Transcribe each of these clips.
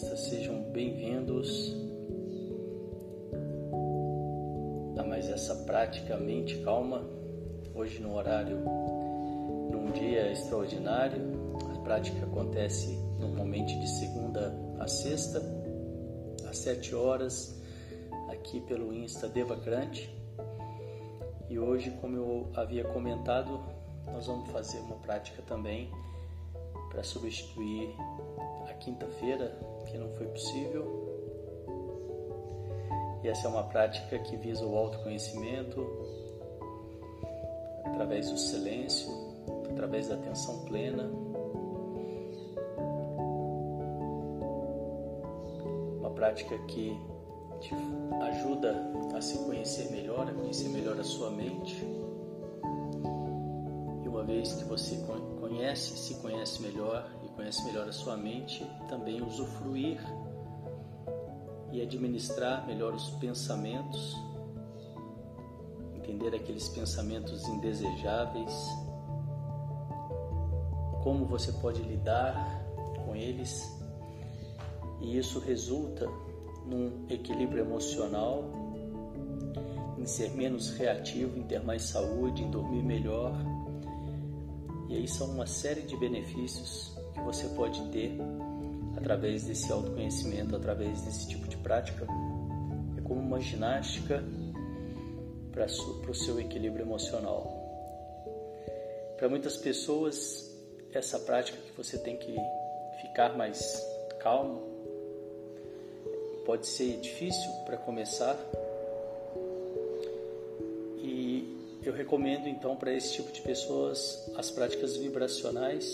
Sejam bem-vindos a mais essa prática mente calma. Hoje no horário, num dia extraordinário. A prática acontece normalmente de segunda a sexta, às sete horas, aqui pelo Insta Devacrante. E hoje, como eu havia comentado, nós vamos fazer uma prática também para substituir quinta-feira, que não foi possível. E essa é uma prática que visa o autoconhecimento através do silêncio, através da atenção plena. Uma prática que te ajuda a se conhecer melhor, a conhecer melhor a sua mente vez que você conhece, se conhece melhor e conhece melhor a sua mente, também usufruir e administrar melhor os pensamentos, entender aqueles pensamentos indesejáveis, como você pode lidar com eles, e isso resulta num equilíbrio emocional, em ser menos reativo, em ter mais saúde, em dormir melhor. E aí são uma série de benefícios que você pode ter através desse autoconhecimento, através desse tipo de prática. É como uma ginástica para o seu equilíbrio emocional. Para muitas pessoas, essa prática que você tem que ficar mais calmo pode ser difícil para começar, Eu recomendo então para esse tipo de pessoas as práticas vibracionais.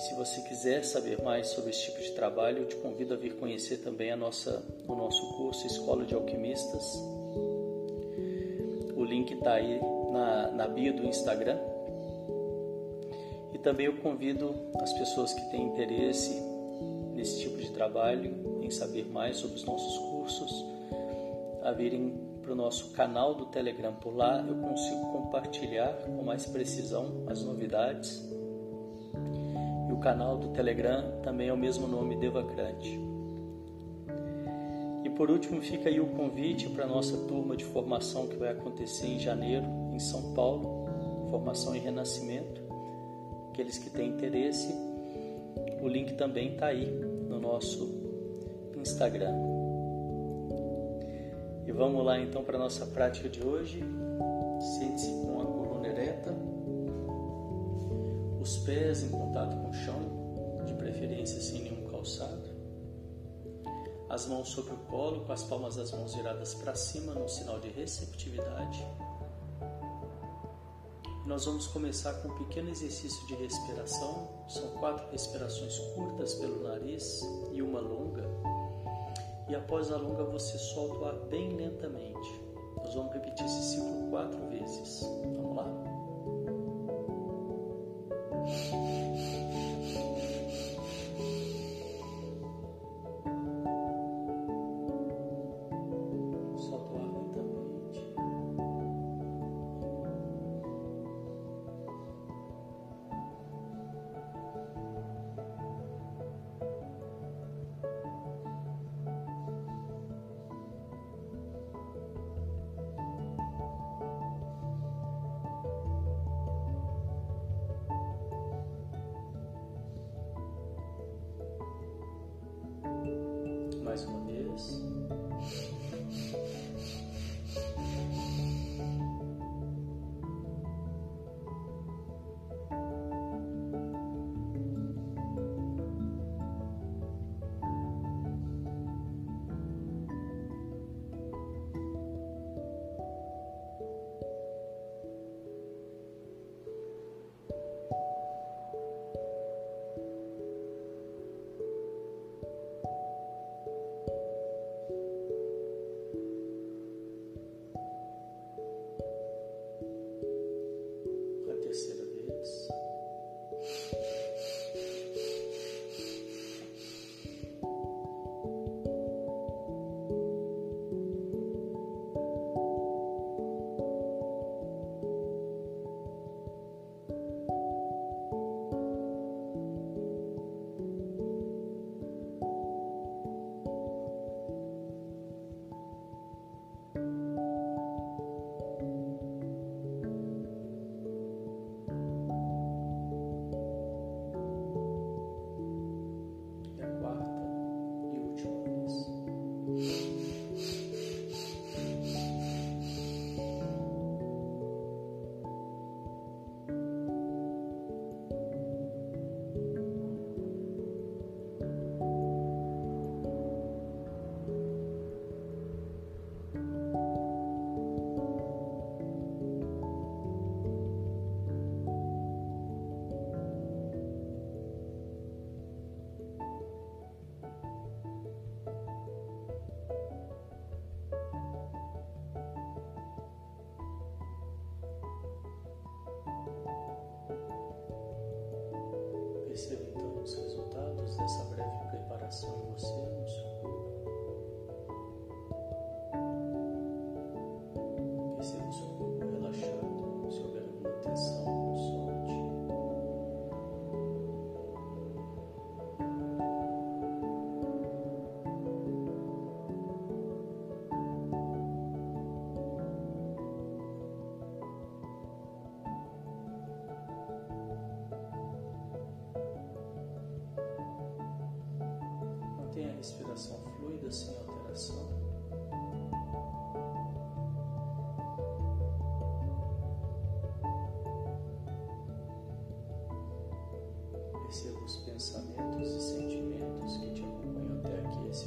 Se você quiser saber mais sobre esse tipo de trabalho, eu te convido a vir conhecer também a nossa, o nosso curso Escola de Alquimistas. O link está aí na, na bio do Instagram. E também eu convido as pessoas que têm interesse nesse tipo de trabalho, em saber mais sobre os nossos cursos, a virem para o nosso canal do Telegram. Por lá eu consigo compartilhar com mais precisão as novidades. Canal do Telegram também é o mesmo nome, Devacrante. E por último fica aí o convite para a nossa turma de formação que vai acontecer em janeiro em São Paulo, formação em renascimento. Aqueles que têm interesse, o link também está aí no nosso Instagram. E vamos lá então para a nossa prática de hoje. Sente-se com a coluna ereta, os pés em contato com preferência sem nenhum calçado. As mãos sobre o colo, com as palmas das mãos viradas para cima, num sinal de receptividade. Nós vamos começar com um pequeno exercício de respiração. São quatro respirações curtas pelo nariz e uma longa e após a longa você solta o ar bem lentamente. Nós vamos repetir esse ciclo quatro vezes. seus pensamentos e sentimentos que te acompanham até aqui esse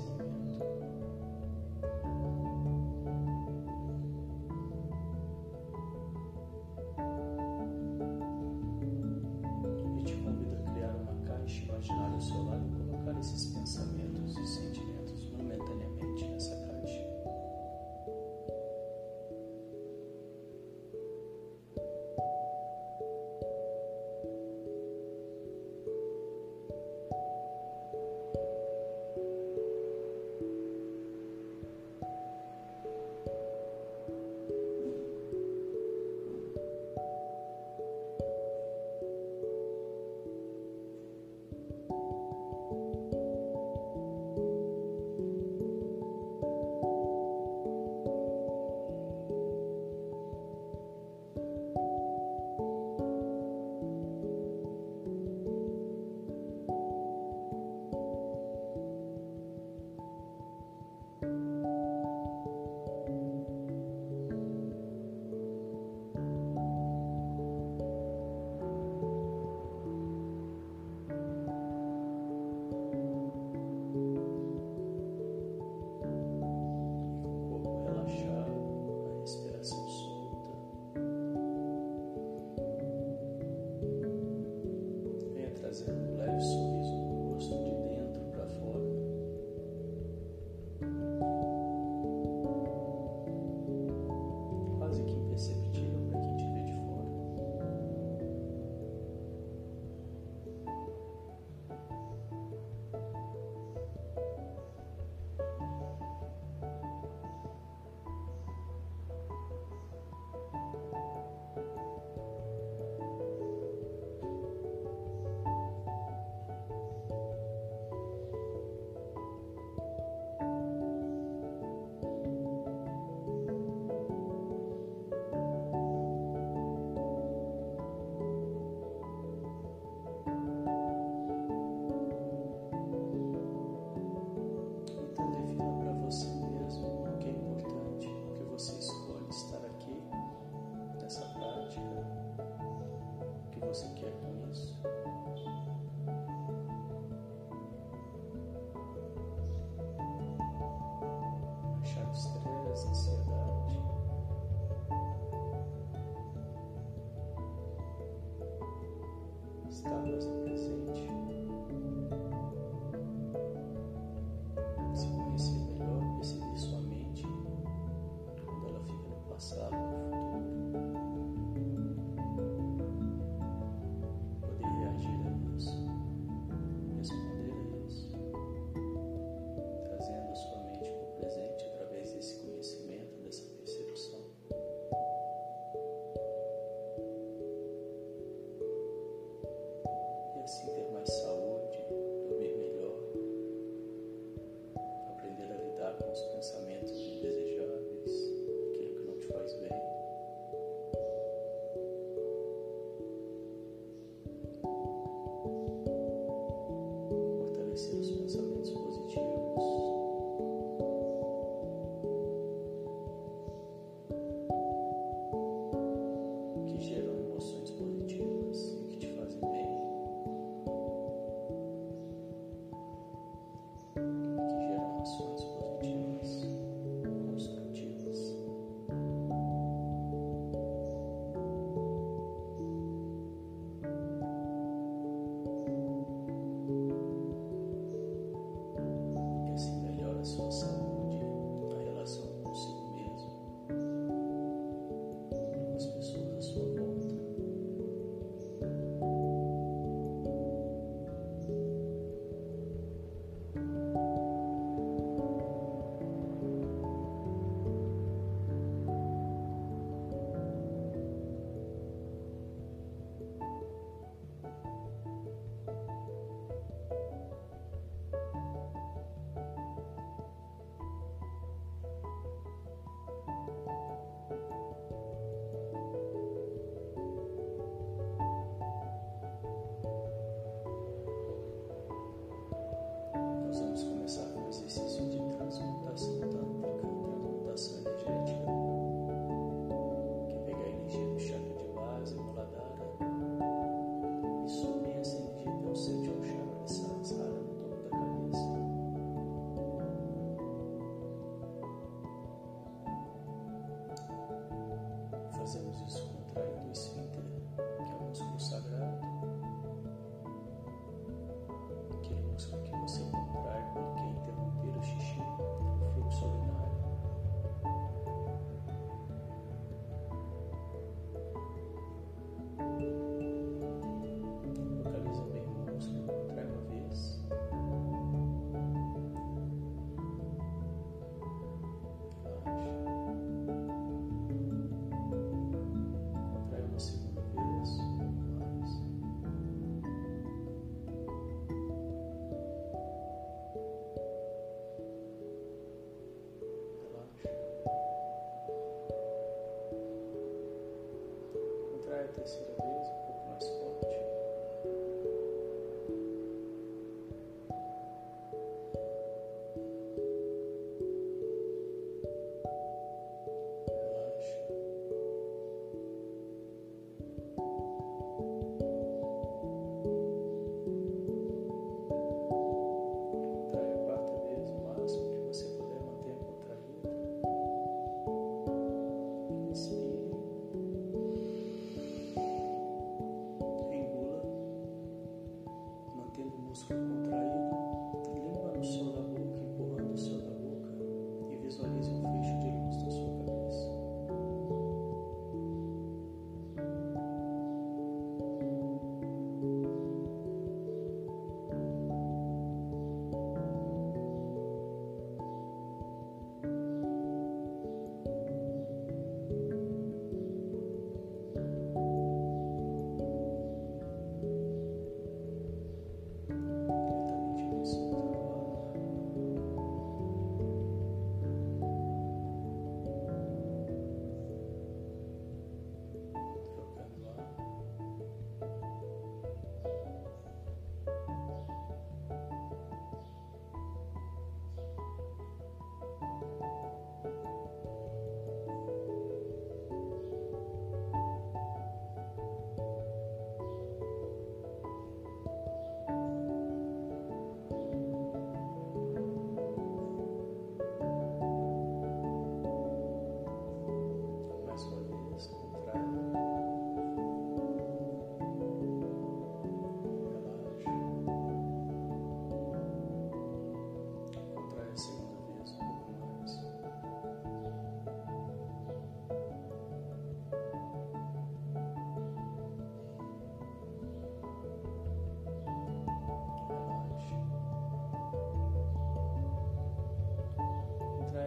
estar mais no presente.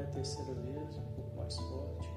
Terceira vez, um pouco mais forte.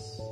us.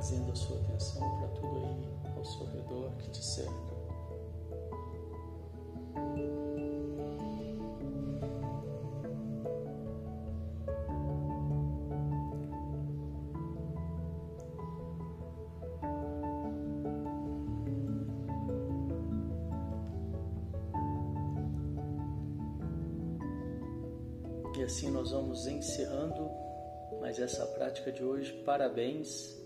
Trazendo a sua atenção para tudo aí ao seu redor que te cerca. E assim nós vamos encerrando mais essa prática de hoje. Parabéns.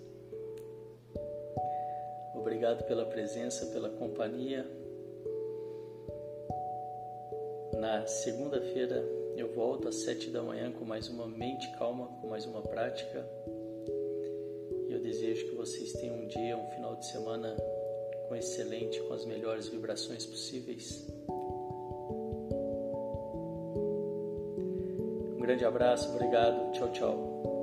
Obrigado pela presença, pela companhia. Na segunda-feira eu volto às sete da manhã com mais uma mente calma, com mais uma prática. E eu desejo que vocês tenham um dia, um final de semana com excelente, com as melhores vibrações possíveis. grande abraço, obrigado, tchau, tchau.